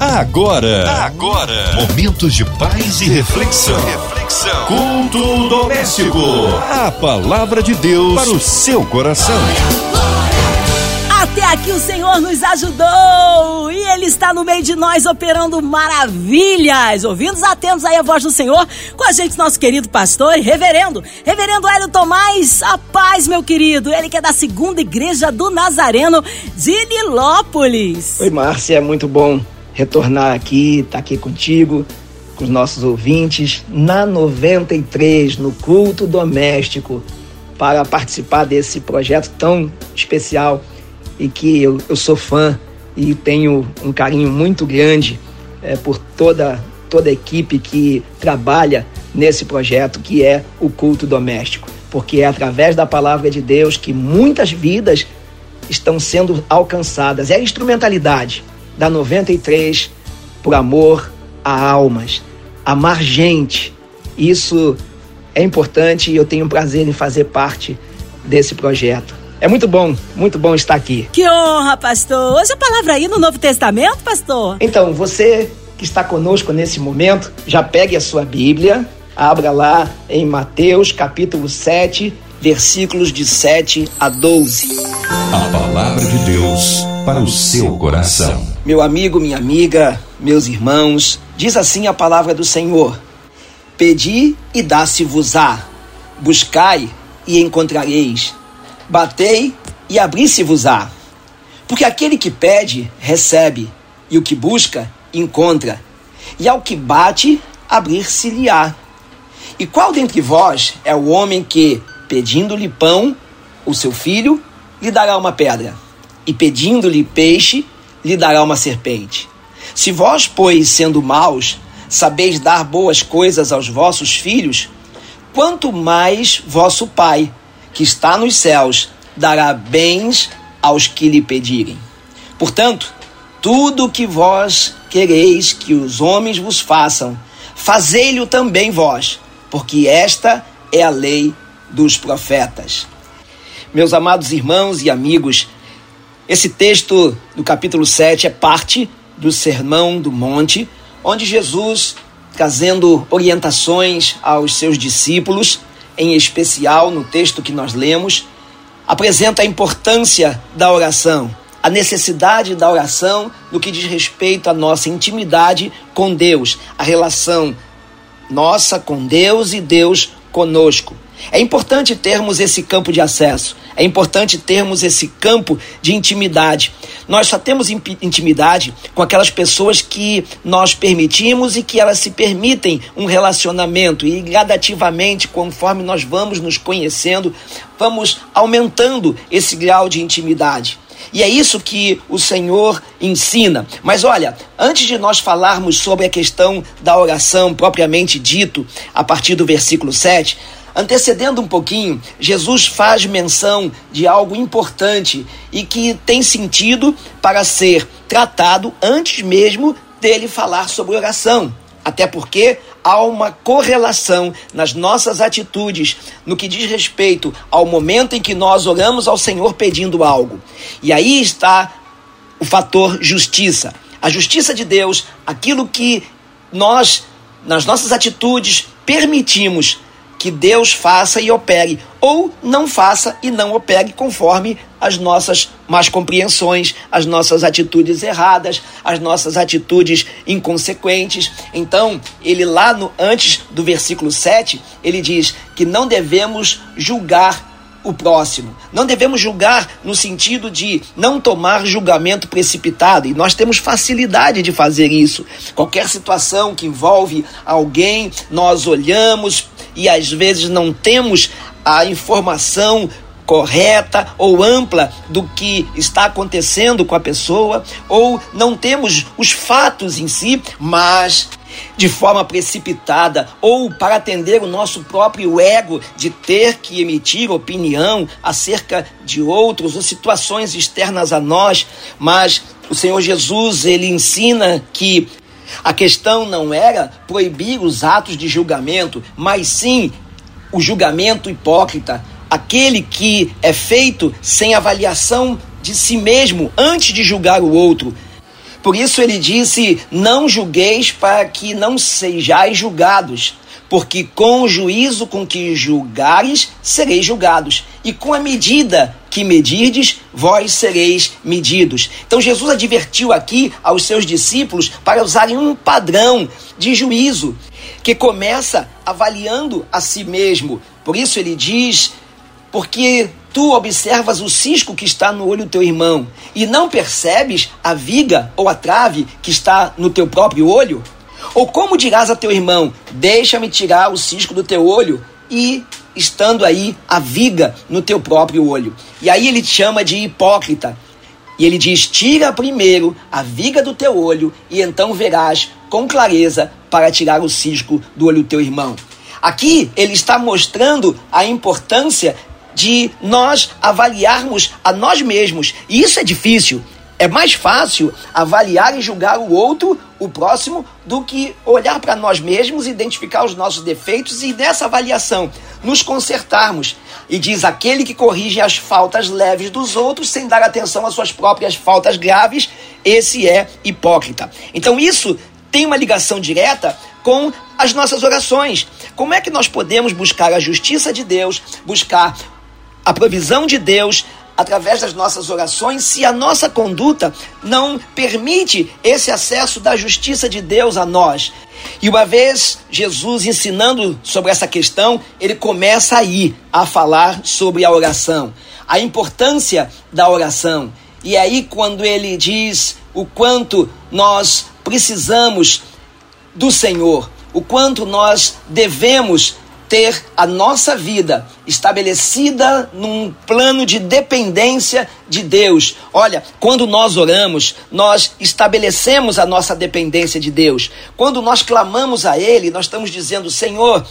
Agora, agora, momentos de paz e reflexão. reflexão. Culto doméstico. A palavra de Deus para o seu coração. Até aqui o Senhor nos ajudou e Ele está no meio de nós operando maravilhas. Ouvindo atentos aí a voz do Senhor, com a gente nosso querido pastor e reverendo, reverendo Hélio Tomás, a paz, meu querido. Ele que é da segunda igreja do Nazareno de Nilópolis. Oi, Márcia, é muito bom retornar aqui, estar tá aqui contigo, com os nossos ouvintes, na 93, no culto doméstico, para participar desse projeto tão especial e que eu, eu sou fã e tenho um carinho muito grande é, por toda, toda a equipe que trabalha nesse projeto que é o culto doméstico. Porque é através da palavra de Deus que muitas vidas estão sendo alcançadas. É a instrumentalidade da 93 por amor a almas, amar gente. Isso é importante e eu tenho prazer em fazer parte desse projeto. É muito bom, muito bom estar aqui. Que honra, pastor. Hoje a palavra aí no Novo Testamento, pastor? Então, você que está conosco nesse momento, já pegue a sua Bíblia, abra lá em Mateus capítulo 7, versículos de 7 a 12. A palavra de Deus para o seu coração. Meu amigo, minha amiga, meus irmãos, diz assim a palavra do Senhor: Pedi e dá-se-vos-á, buscai e encontrareis, batei e abri-se-vos-á. Porque aquele que pede, recebe, e o que busca, encontra, e ao que bate, abrir-se-lhe-á. E qual dentre vós é o homem que, pedindo-lhe pão, o seu filho, lhe dará uma pedra? E pedindo-lhe peixe, lhe dará uma serpente. Se vós, pois, sendo maus, sabeis dar boas coisas aos vossos filhos, quanto mais vosso Pai, que está nos céus, dará bens aos que lhe pedirem. Portanto, tudo o que vós quereis que os homens vos façam, fazei-lo também vós, porque esta é a lei dos profetas. Meus amados irmãos e amigos, esse texto do capítulo 7 é parte do Sermão do Monte, onde Jesus, trazendo orientações aos seus discípulos, em especial no texto que nós lemos, apresenta a importância da oração, a necessidade da oração no que diz respeito à nossa intimidade com Deus, a relação nossa com Deus e Deus conosco. É importante termos esse campo de acesso, é importante termos esse campo de intimidade. Nós só temos intimidade com aquelas pessoas que nós permitimos e que elas se permitem um relacionamento e gradativamente, conforme nós vamos nos conhecendo, vamos aumentando esse grau de intimidade. E é isso que o Senhor ensina. Mas olha, antes de nós falarmos sobre a questão da oração propriamente dito, a partir do versículo 7, Antecedendo um pouquinho, Jesus faz menção de algo importante e que tem sentido para ser tratado antes mesmo dele falar sobre oração. Até porque há uma correlação nas nossas atitudes no que diz respeito ao momento em que nós oramos ao Senhor pedindo algo. E aí está o fator justiça. A justiça de Deus, aquilo que nós, nas nossas atitudes, permitimos que Deus faça e opere, ou não faça e não opere conforme as nossas más compreensões, as nossas atitudes erradas, as nossas atitudes inconsequentes. Então, ele lá no antes do versículo 7, ele diz que não devemos julgar o próximo. Não devemos julgar no sentido de não tomar julgamento precipitado, e nós temos facilidade de fazer isso. Qualquer situação que envolve alguém, nós olhamos, e às vezes não temos a informação correta ou ampla do que está acontecendo com a pessoa, ou não temos os fatos em si, mas de forma precipitada ou para atender o nosso próprio ego de ter que emitir opinião acerca de outros ou situações externas a nós, mas o Senhor Jesus ele ensina que a questão não era proibir os atos de julgamento, mas sim o julgamento hipócrita, aquele que é feito sem avaliação de si mesmo antes de julgar o outro. Por isso ele disse: Não julgueis para que não sejais julgados porque com o juízo com que julgares, sereis julgados, e com a medida que medirdes, vós sereis medidos. Então Jesus advertiu aqui aos seus discípulos para usarem um padrão de juízo que começa avaliando a si mesmo. Por isso ele diz: porque tu observas o cisco que está no olho do teu irmão e não percebes a viga ou a trave que está no teu próprio olho? Ou como dirás a teu irmão: Deixa-me tirar o cisco do teu olho, e estando aí a viga no teu próprio olho. E aí ele te chama de hipócrita. E ele diz: Tira primeiro a viga do teu olho, e então verás com clareza para tirar o cisco do olho do teu irmão. Aqui ele está mostrando a importância de nós avaliarmos a nós mesmos. E isso é difícil. É mais fácil avaliar e julgar o outro, o próximo, do que olhar para nós mesmos, identificar os nossos defeitos e nessa avaliação nos consertarmos. E diz aquele que corrige as faltas leves dos outros sem dar atenção às suas próprias faltas graves, esse é hipócrita. Então isso tem uma ligação direta com as nossas orações. Como é que nós podemos buscar a justiça de Deus, buscar a provisão de Deus, através das nossas orações, se a nossa conduta não permite esse acesso da justiça de Deus a nós. E uma vez Jesus ensinando sobre essa questão, ele começa aí a falar sobre a oração, a importância da oração. E é aí quando ele diz o quanto nós precisamos do Senhor, o quanto nós devemos ter a nossa vida estabelecida num plano de dependência de Deus. Olha, quando nós oramos, nós estabelecemos a nossa dependência de Deus. Quando nós clamamos a Ele, nós estamos dizendo: Senhor,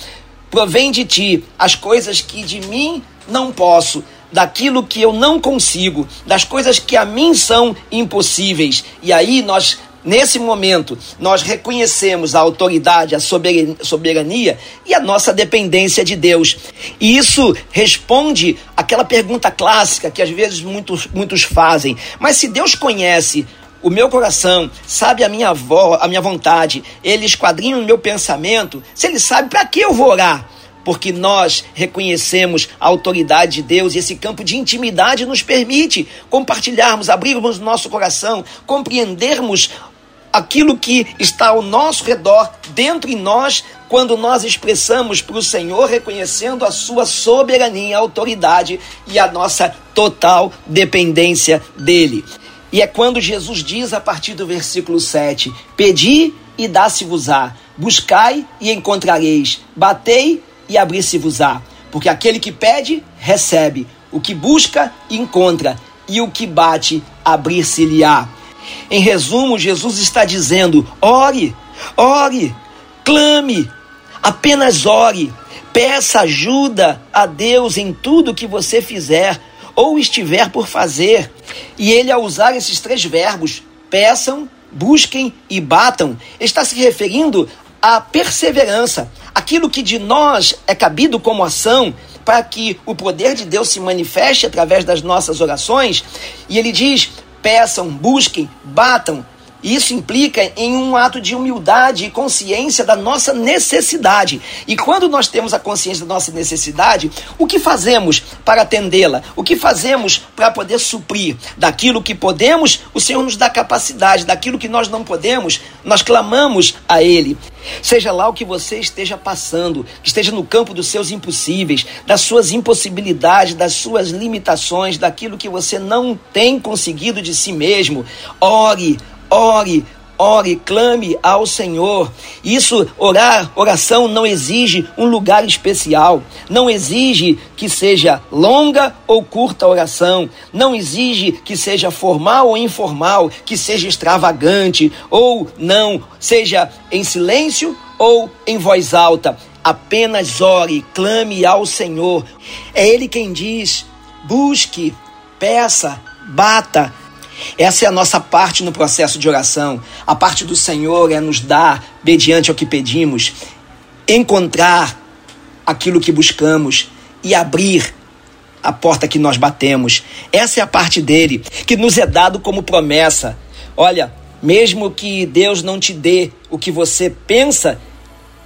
provém de ti as coisas que de mim não posso daquilo que eu não consigo, das coisas que a mim são impossíveis. E aí nós Nesse momento, nós reconhecemos a autoridade, a soberania e a nossa dependência de Deus. E isso responde aquela pergunta clássica que às vezes muitos, muitos fazem: mas se Deus conhece o meu coração, sabe a minha, vo a minha vontade, ele esquadrinha o meu pensamento, se ele sabe, para que eu vou orar? porque nós reconhecemos a autoridade de Deus e esse campo de intimidade nos permite compartilharmos, abrirmos nosso coração, compreendermos aquilo que está ao nosso redor, dentro em nós, quando nós expressamos para o Senhor, reconhecendo a sua soberania, autoridade e a nossa total dependência dele. E é quando Jesus diz a partir do versículo 7: Pedi e dá-se-vos-á, buscai e encontrareis, batei e abrir-se-vos-á. Porque aquele que pede, recebe, o que busca, encontra, e o que bate, abrir-se-lhe-á. Em resumo, Jesus está dizendo: ore, ore, clame, apenas ore, peça ajuda a Deus em tudo que você fizer ou estiver por fazer. E ele, ao usar esses três verbos, peçam, busquem e batam, está se referindo à perseverança, aquilo que de nós é cabido como ação, para que o poder de Deus se manifeste através das nossas orações. E ele diz: peçam, busquem, batam. Isso implica em um ato de humildade e consciência da nossa necessidade. E quando nós temos a consciência da nossa necessidade, o que fazemos para atendê-la? O que fazemos para poder suprir? Daquilo que podemos, o Senhor nos dá capacidade. Daquilo que nós não podemos, nós clamamos a Ele. Seja lá o que você esteja passando, que esteja no campo dos seus impossíveis, das suas impossibilidades, das suas limitações, daquilo que você não tem conseguido de si mesmo, ore, ore, ore, clame ao Senhor. Isso, orar, oração não exige um lugar especial, não exige que seja longa ou curta a oração, não exige que seja formal ou informal, que seja extravagante ou não, seja em silêncio ou em voz alta. Apenas ore, clame ao Senhor. É Ele quem diz: busque, peça, bata essa é a nossa parte no processo de oração. A parte do Senhor é nos dar, mediante ao que pedimos, encontrar aquilo que buscamos e abrir a porta que nós batemos. Essa é a parte dele, que nos é dado como promessa. Olha, Mesmo que Deus não te dê o que você pensa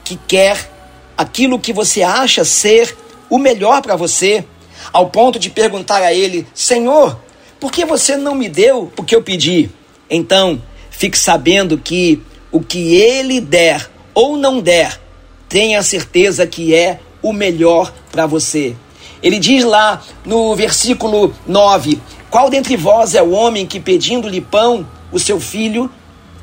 que quer, aquilo que você acha ser o melhor para você, ao ponto de perguntar a Ele: Senhor, por que você não me deu o que eu pedi? Então, fique sabendo que o que Ele der ou não der, tenha certeza que é o melhor para você. Ele diz lá no versículo 9: Qual dentre vós é o homem que, pedindo-lhe pão, o seu filho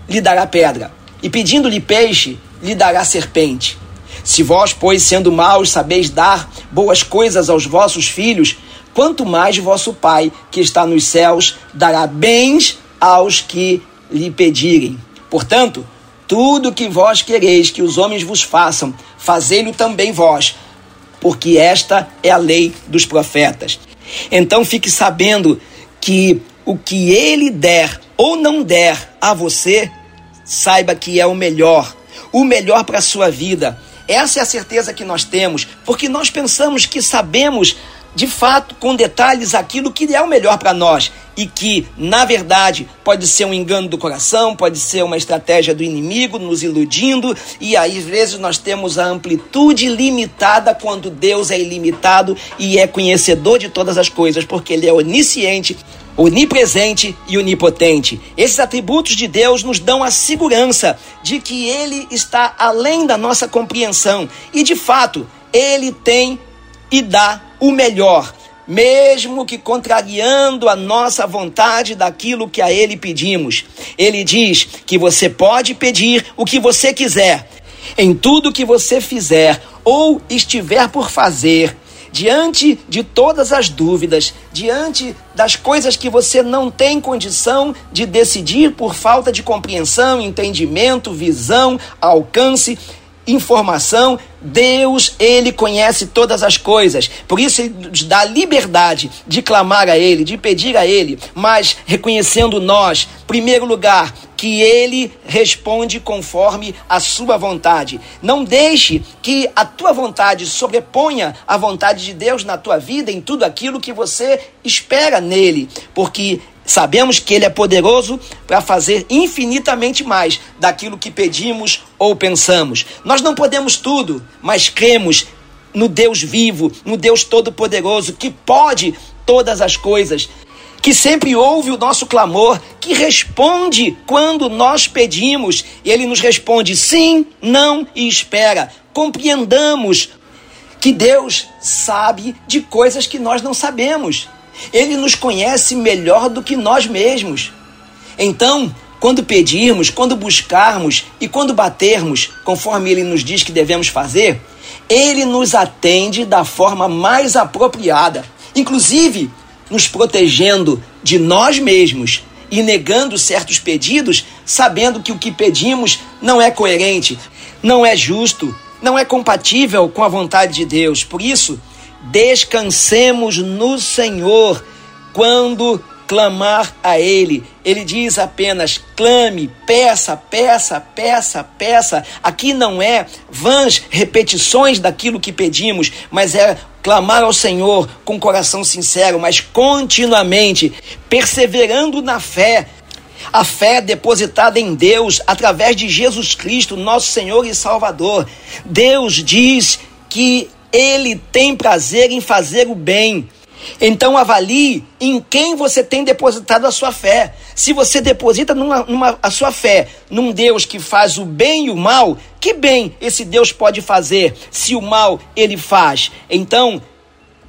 lhe dará pedra, e pedindo-lhe peixe, lhe dará serpente? Se vós, pois, sendo maus, sabeis dar boas coisas aos vossos filhos, quanto mais vosso Pai, que está nos céus, dará bens aos que lhe pedirem. Portanto, tudo que vós quereis que os homens vos façam, fazei-lo também vós, porque esta é a lei dos profetas. Então fique sabendo que o que ele der ou não der a você, saiba que é o melhor, o melhor para a sua vida. Essa é a certeza que nós temos, porque nós pensamos que sabemos de fato, com detalhes, aquilo que é o melhor para nós. E que, na verdade, pode ser um engano do coração, pode ser uma estratégia do inimigo nos iludindo, e aí, às vezes, nós temos a amplitude limitada quando Deus é ilimitado e é conhecedor de todas as coisas, porque Ele é onisciente, onipresente e onipotente. Esses atributos de Deus nos dão a segurança de que Ele está além da nossa compreensão. E, de fato, Ele tem e dá o melhor, mesmo que contrariando a nossa vontade daquilo que a Ele pedimos. Ele diz que você pode pedir o que você quiser, em tudo que você fizer ou estiver por fazer. Diante de todas as dúvidas, diante das coisas que você não tem condição de decidir por falta de compreensão, entendimento, visão, alcance, informação, Deus, ele conhece todas as coisas. Por isso ele nos dá liberdade de clamar a ele, de pedir a ele, mas reconhecendo nós, primeiro lugar, que ele responde conforme a sua vontade. Não deixe que a tua vontade sobreponha a vontade de Deus na tua vida, em tudo aquilo que você espera nele, porque Sabemos que Ele é poderoso para fazer infinitamente mais daquilo que pedimos ou pensamos. Nós não podemos tudo, mas cremos no Deus vivo, no Deus Todo-Poderoso, que pode todas as coisas, que sempre ouve o nosso clamor, que responde quando nós pedimos. E Ele nos responde sim, não e espera. Compreendamos que Deus sabe de coisas que nós não sabemos. Ele nos conhece melhor do que nós mesmos. Então, quando pedirmos, quando buscarmos e quando batermos, conforme ele nos diz que devemos fazer, ele nos atende da forma mais apropriada, inclusive nos protegendo de nós mesmos e negando certos pedidos, sabendo que o que pedimos não é coerente, não é justo, não é compatível com a vontade de Deus. Por isso, descansemos no Senhor quando clamar a Ele. Ele diz apenas: clame, peça, peça, peça, peça. Aqui não é vãs repetições daquilo que pedimos, mas é clamar ao Senhor com coração sincero, mas continuamente, perseverando na fé. A fé depositada em Deus através de Jesus Cristo, nosso Senhor e Salvador. Deus diz que ele tem prazer em fazer o bem. Então avalie em quem você tem depositado a sua fé. Se você deposita numa, numa, a sua fé num Deus que faz o bem e o mal, que bem esse Deus pode fazer se o mal ele faz? Então,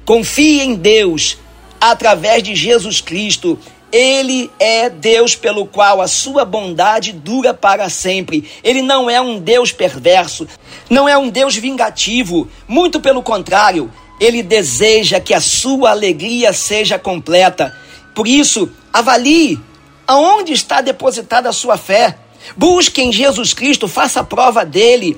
confie em Deus através de Jesus Cristo ele é Deus pelo qual a sua bondade dura para sempre. Ele não é um Deus perverso, não é um Deus vingativo, muito pelo contrário, ele deseja que a sua alegria seja completa. Por isso, avalie aonde está depositada a sua fé. Busque em Jesus Cristo, faça prova dele.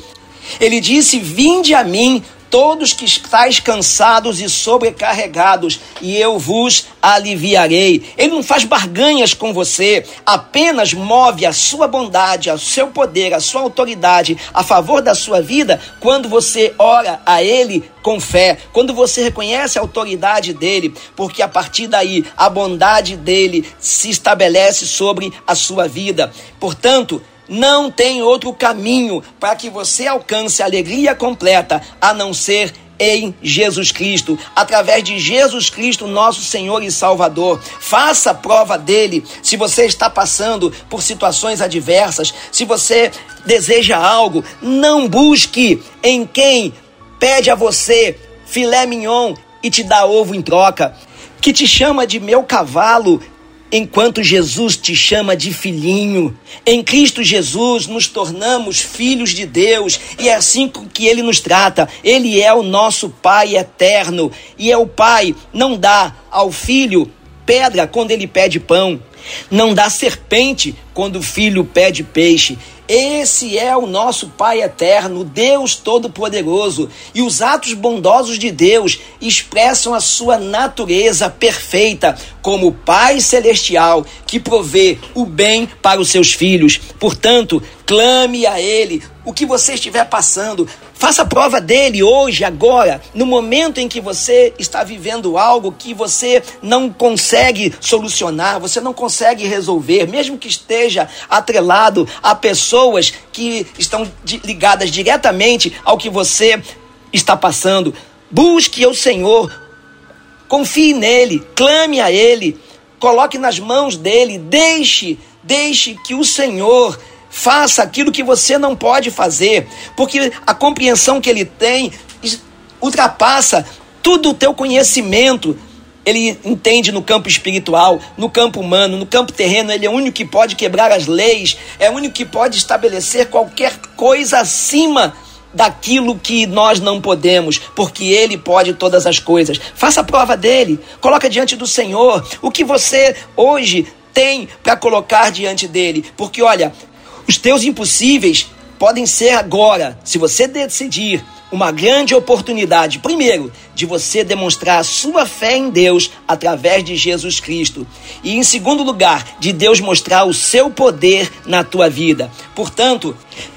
Ele disse: Vinde a mim, todos que estáis cansados e sobrecarregados, e eu vos aliviarei. Ele não faz barganhas com você, apenas move a sua bondade, o seu poder, a sua autoridade a favor da sua vida quando você ora a Ele com fé, quando você reconhece a autoridade dele, porque a partir daí a bondade dele se estabelece sobre a sua vida. Portanto, não tem outro caminho para que você alcance a alegria completa a não ser em Jesus Cristo, através de Jesus Cristo, nosso Senhor e Salvador. Faça prova dele. Se você está passando por situações adversas, se você deseja algo, não busque em quem pede a você filé mignon e te dá ovo em troca, que te chama de meu cavalo enquanto Jesus te chama de filhinho. Em Cristo Jesus nos tornamos filhos de Deus e é assim que ele nos trata. Ele é o nosso Pai eterno e é o Pai, não dá ao filho pedra quando ele pede pão, não dá serpente quando o filho pede peixe. Esse é o nosso Pai eterno, Deus Todo-Poderoso, e os atos bondosos de Deus expressam a sua natureza perfeita como Pai celestial que provê o bem para os seus filhos. Portanto, clame a Ele o que você estiver passando, Faça prova dele hoje, agora, no momento em que você está vivendo algo que você não consegue solucionar, você não consegue resolver, mesmo que esteja atrelado a pessoas que estão ligadas diretamente ao que você está passando. Busque o Senhor, confie nele, clame a ele, coloque nas mãos dele, deixe, deixe que o Senhor Faça aquilo que você não pode fazer, porque a compreensão que ele tem ultrapassa tudo o teu conhecimento. Ele entende no campo espiritual, no campo humano, no campo terreno, ele é o único que pode quebrar as leis, é o único que pode estabelecer qualquer coisa acima daquilo que nós não podemos, porque ele pode todas as coisas. Faça a prova dele, coloca diante do Senhor o que você hoje tem para colocar diante dele, porque olha, os teus impossíveis podem ser agora, se você decidir, uma grande oportunidade, primeiro, de você demonstrar a sua fé em Deus através de Jesus Cristo. E em segundo lugar, de Deus mostrar o seu poder na tua vida. Portanto,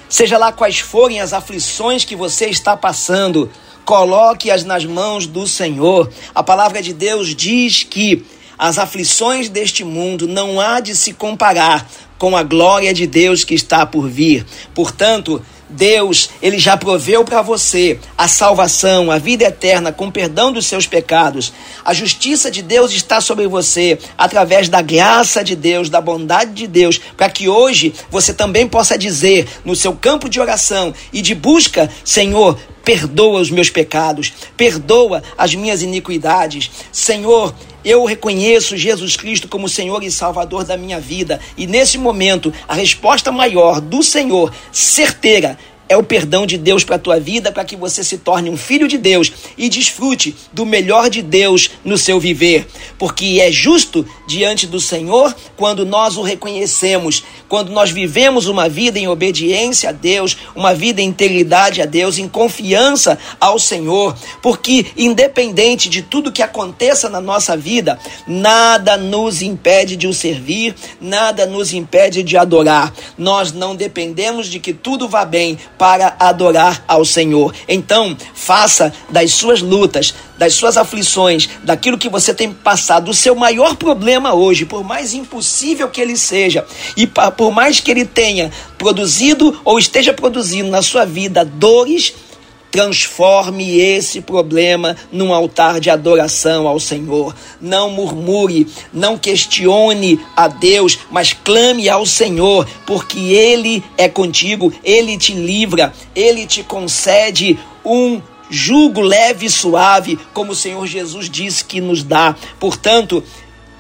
seja lá quais forem as aflições que você está passando, coloque-as nas mãos do Senhor. A palavra de Deus diz que as aflições deste mundo não há de se comparar com a glória de Deus que está por vir. Portanto, Deus, ele já proveu para você a salvação, a vida eterna com perdão dos seus pecados. A justiça de Deus está sobre você através da graça de Deus, da bondade de Deus, para que hoje você também possa dizer no seu campo de oração e de busca, Senhor, perdoa os meus pecados, perdoa as minhas iniquidades. Senhor, eu reconheço Jesus Cristo como Senhor e Salvador da minha vida. E nesse momento, a resposta maior do Senhor, certeira, é o perdão de Deus para a tua vida, para que você se torne um filho de Deus e desfrute do melhor de Deus no seu viver. Porque é justo diante do Senhor quando nós o reconhecemos, quando nós vivemos uma vida em obediência a Deus, uma vida em integridade a Deus, em confiança ao Senhor. Porque independente de tudo que aconteça na nossa vida, nada nos impede de o servir, nada nos impede de adorar. Nós não dependemos de que tudo vá bem para adorar ao Senhor. Então, faça das suas lutas, das suas aflições, daquilo que você tem passado, o seu maior problema hoje, por mais impossível que ele seja, e por mais que ele tenha produzido ou esteja produzindo na sua vida dores, Transforme esse problema num altar de adoração ao Senhor. Não murmure, não questione a Deus, mas clame ao Senhor, porque Ele é contigo, Ele te livra, Ele te concede um jugo leve e suave, como o Senhor Jesus disse que nos dá. Portanto,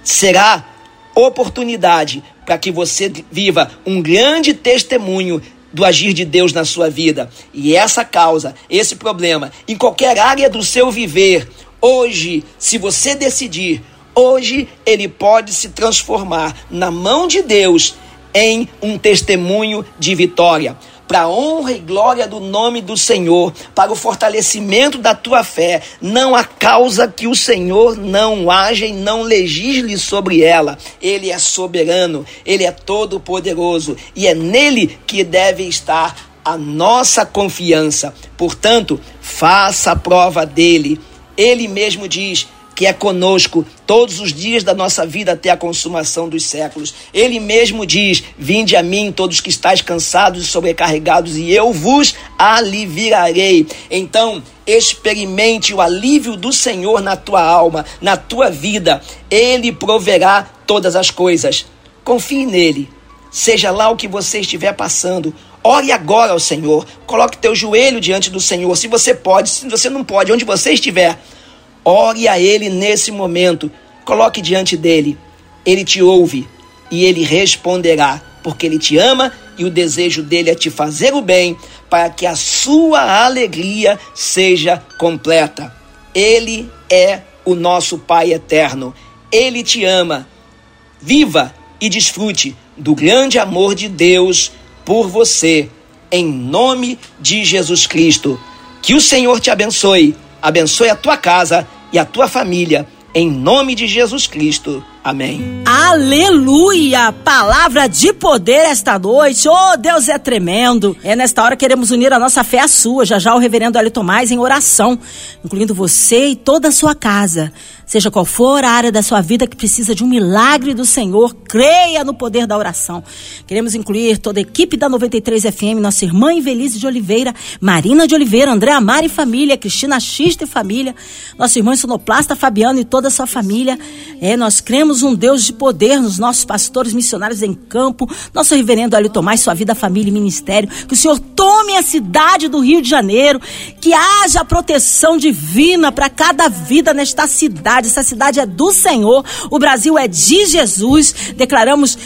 será oportunidade para que você viva um grande testemunho do agir de Deus na sua vida. E essa causa, esse problema, em qualquer área do seu viver, hoje, se você decidir, hoje ele pode se transformar na mão de Deus em um testemunho de vitória. Para a honra e glória do nome do Senhor, para o fortalecimento da tua fé. Não há causa que o Senhor não age e não legisle sobre ela. Ele é soberano, ele é todo poderoso e é nele que deve estar a nossa confiança. Portanto, faça a prova dele. Ele mesmo diz: que é conosco todos os dias da nossa vida até a consumação dos séculos. Ele mesmo diz: Vinde a mim, todos que estáis cansados e sobrecarregados, e eu vos aliviarei. Então, experimente o alívio do Senhor na tua alma, na tua vida. Ele proverá todas as coisas. Confie nele. Seja lá o que você estiver passando, Ore agora ao Senhor. Coloque teu joelho diante do Senhor. Se você pode, se você não pode, onde você estiver, Ore a Ele nesse momento. Coloque diante dele. Ele te ouve e ele responderá, porque ele te ama e o desejo dele é te fazer o bem, para que a sua alegria seja completa. Ele é o nosso Pai eterno. Ele te ama. Viva e desfrute do grande amor de Deus por você, em nome de Jesus Cristo. Que o Senhor te abençoe, abençoe a tua casa e a tua família, em nome de Jesus Cristo. Amém. Aleluia! Palavra de poder esta noite. Oh, Deus é tremendo. É nesta hora que queremos unir a nossa fé à sua. Já já o reverendo Hélio Tomás em oração, incluindo você e toda a sua casa. Seja qual for a área da sua vida que precisa de um milagre do Senhor, creia no poder da oração. Queremos incluir toda a equipe da 93 FM, nossa irmã Invelise de Oliveira, Marina de Oliveira, André Amar e família, Cristina Xista e família, nosso irmão sonoplasta Fabiano e toda a sua família. É, nós cremos um Deus de poder nos nossos pastores missionários em campo, nosso reverendo Hélio Tomás, sua vida, família e ministério. Que o Senhor tome a cidade do Rio de Janeiro, que haja proteção divina para cada vida nesta cidade cidade, essa cidade é do Senhor, o Brasil é de Jesus. Declaramos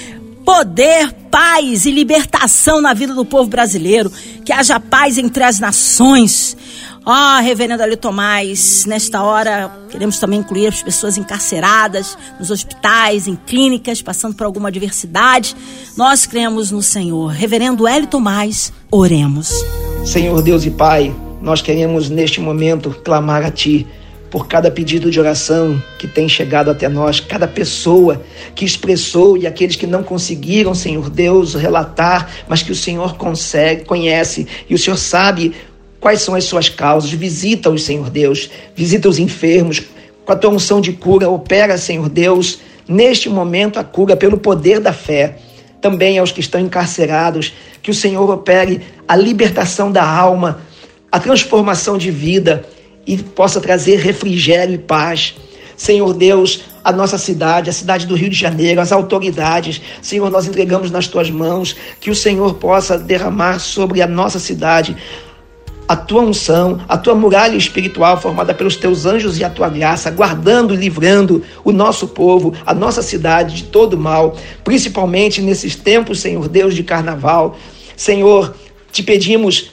poder, paz e libertação na vida do povo brasileiro. Que haja paz entre as nações. Ó, oh, Reverendo Ali Tomás, nesta hora queremos também incluir as pessoas encarceradas nos hospitais, em clínicas, passando por alguma adversidade. Nós cremos no Senhor. Reverendo Hélio Tomás, oremos. Senhor Deus e Pai, nós queremos neste momento clamar a Ti por cada pedido de oração que tem chegado até nós, cada pessoa que expressou e aqueles que não conseguiram, Senhor Deus, relatar, mas que o Senhor consegue, conhece e o Senhor sabe quais são as suas causas. Visita-os, Senhor Deus, visita os enfermos, com a tua unção de cura, opera, Senhor Deus, neste momento a cura pelo poder da fé. Também aos que estão encarcerados, que o Senhor opere a libertação da alma, a transformação de vida e possa trazer refrigério e paz. Senhor Deus, a nossa cidade, a cidade do Rio de Janeiro, as autoridades, Senhor, nós entregamos nas tuas mãos, que o Senhor possa derramar sobre a nossa cidade a tua unção, a tua muralha espiritual formada pelos teus anjos e a tua graça, guardando e livrando o nosso povo, a nossa cidade de todo mal, principalmente nesses tempos, Senhor Deus, de carnaval. Senhor, te pedimos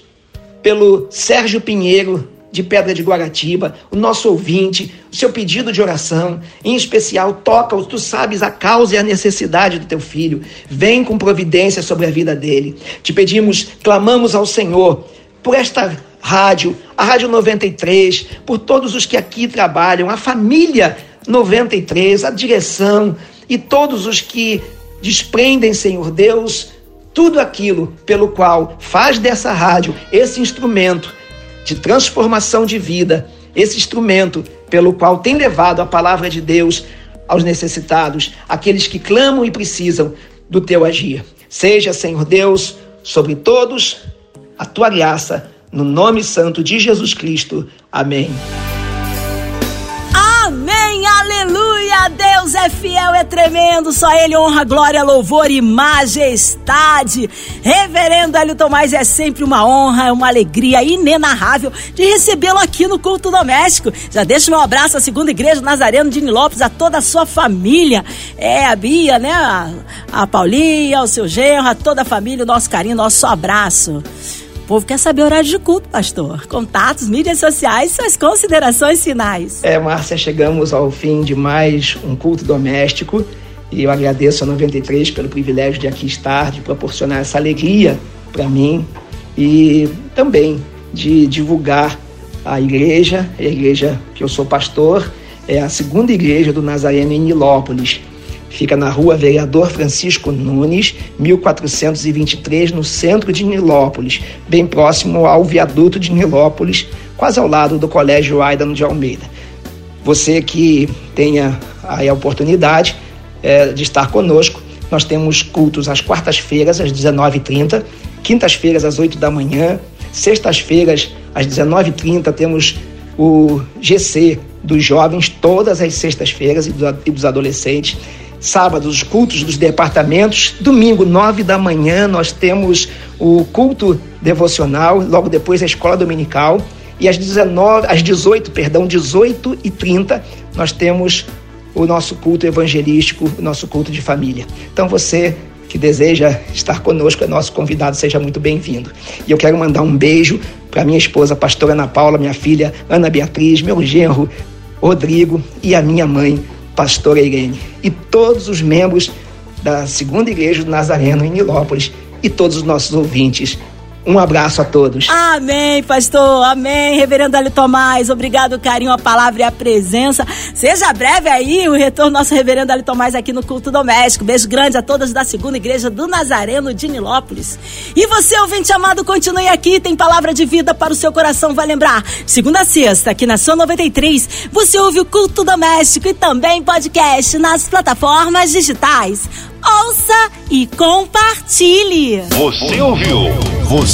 pelo Sérgio Pinheiro, de Pedra de Guaratiba, o nosso ouvinte, o seu pedido de oração, em especial, toca-o, tu sabes a causa e a necessidade do teu filho. Vem com providência sobre a vida dele. Te pedimos, clamamos ao Senhor por esta rádio, a Rádio 93, por todos os que aqui trabalham, a família 93, a direção e todos os que desprendem, Senhor Deus, tudo aquilo pelo qual faz dessa rádio esse instrumento de transformação de vida, esse instrumento pelo qual tem levado a palavra de Deus aos necessitados, aqueles que clamam e precisam do teu agir. Seja, Senhor Deus, sobre todos a tua graça, no nome santo de Jesus Cristo. Amém. Deus é fiel, é tremendo, só Ele honra, glória, louvor e majestade. Reverendo Hélio Tomás, é sempre uma honra, é uma alegria inenarrável de recebê-lo aqui no culto doméstico. Já deixo meu abraço à segunda igreja Nazareno de Nilópolis, a toda a sua família. É, a Bia, né? A, a Paulinha, o seu genro, a toda a família, o nosso carinho, nosso abraço. Povo quer saber horário de culto, pastor. Contatos, mídias sociais, suas considerações finais. É, Márcia, chegamos ao fim de mais um culto doméstico e eu agradeço a 93 pelo privilégio de aqui estar, de proporcionar essa alegria para mim e também de divulgar a igreja, a igreja que eu sou pastor, é a segunda igreja do Nazareno em Nilópolis. Fica na rua Vereador Francisco Nunes, 1423, no centro de Nilópolis, bem próximo ao viaduto de Nilópolis, quase ao lado do Colégio Aidano de Almeida. Você que tenha a oportunidade é, de estar conosco, nós temos cultos às quartas-feiras, às 19h30, quintas-feiras, às 8 da manhã, sextas-feiras, às 19h30, temos o GC dos jovens, todas as sextas-feiras e dos adolescentes. Sábados, os cultos dos departamentos. Domingo, 9 da manhã, nós temos o culto devocional, logo depois a escola dominical. E às 19, às 18, perdão, 18 e 30, nós temos o nosso culto evangelístico, o nosso culto de família. Então você que deseja estar conosco é nosso convidado, seja muito bem-vindo. E eu quero mandar um beijo para minha esposa, pastora Ana Paula, minha filha Ana Beatriz, meu genro Rodrigo e a minha mãe, pastora Irene. E todos os membros da Segunda Igreja do Nazareno em Nilópolis e todos os nossos ouvintes um abraço a todos. Amém, pastor. Amém. Reverendo Ali Tomás, obrigado, carinho, a palavra e a presença. Seja breve aí o retorno nosso reverendo Ali Tomás aqui no culto doméstico. Beijo grande a todas da segunda igreja do Nazareno de Nilópolis. E você, ouvinte amado, continue aqui. Tem palavra de vida para o seu coração. Vai lembrar, segunda a sexta, aqui na Sua 93, você ouve o culto doméstico e também podcast nas plataformas digitais ouça e compartilhe. Você ouviu?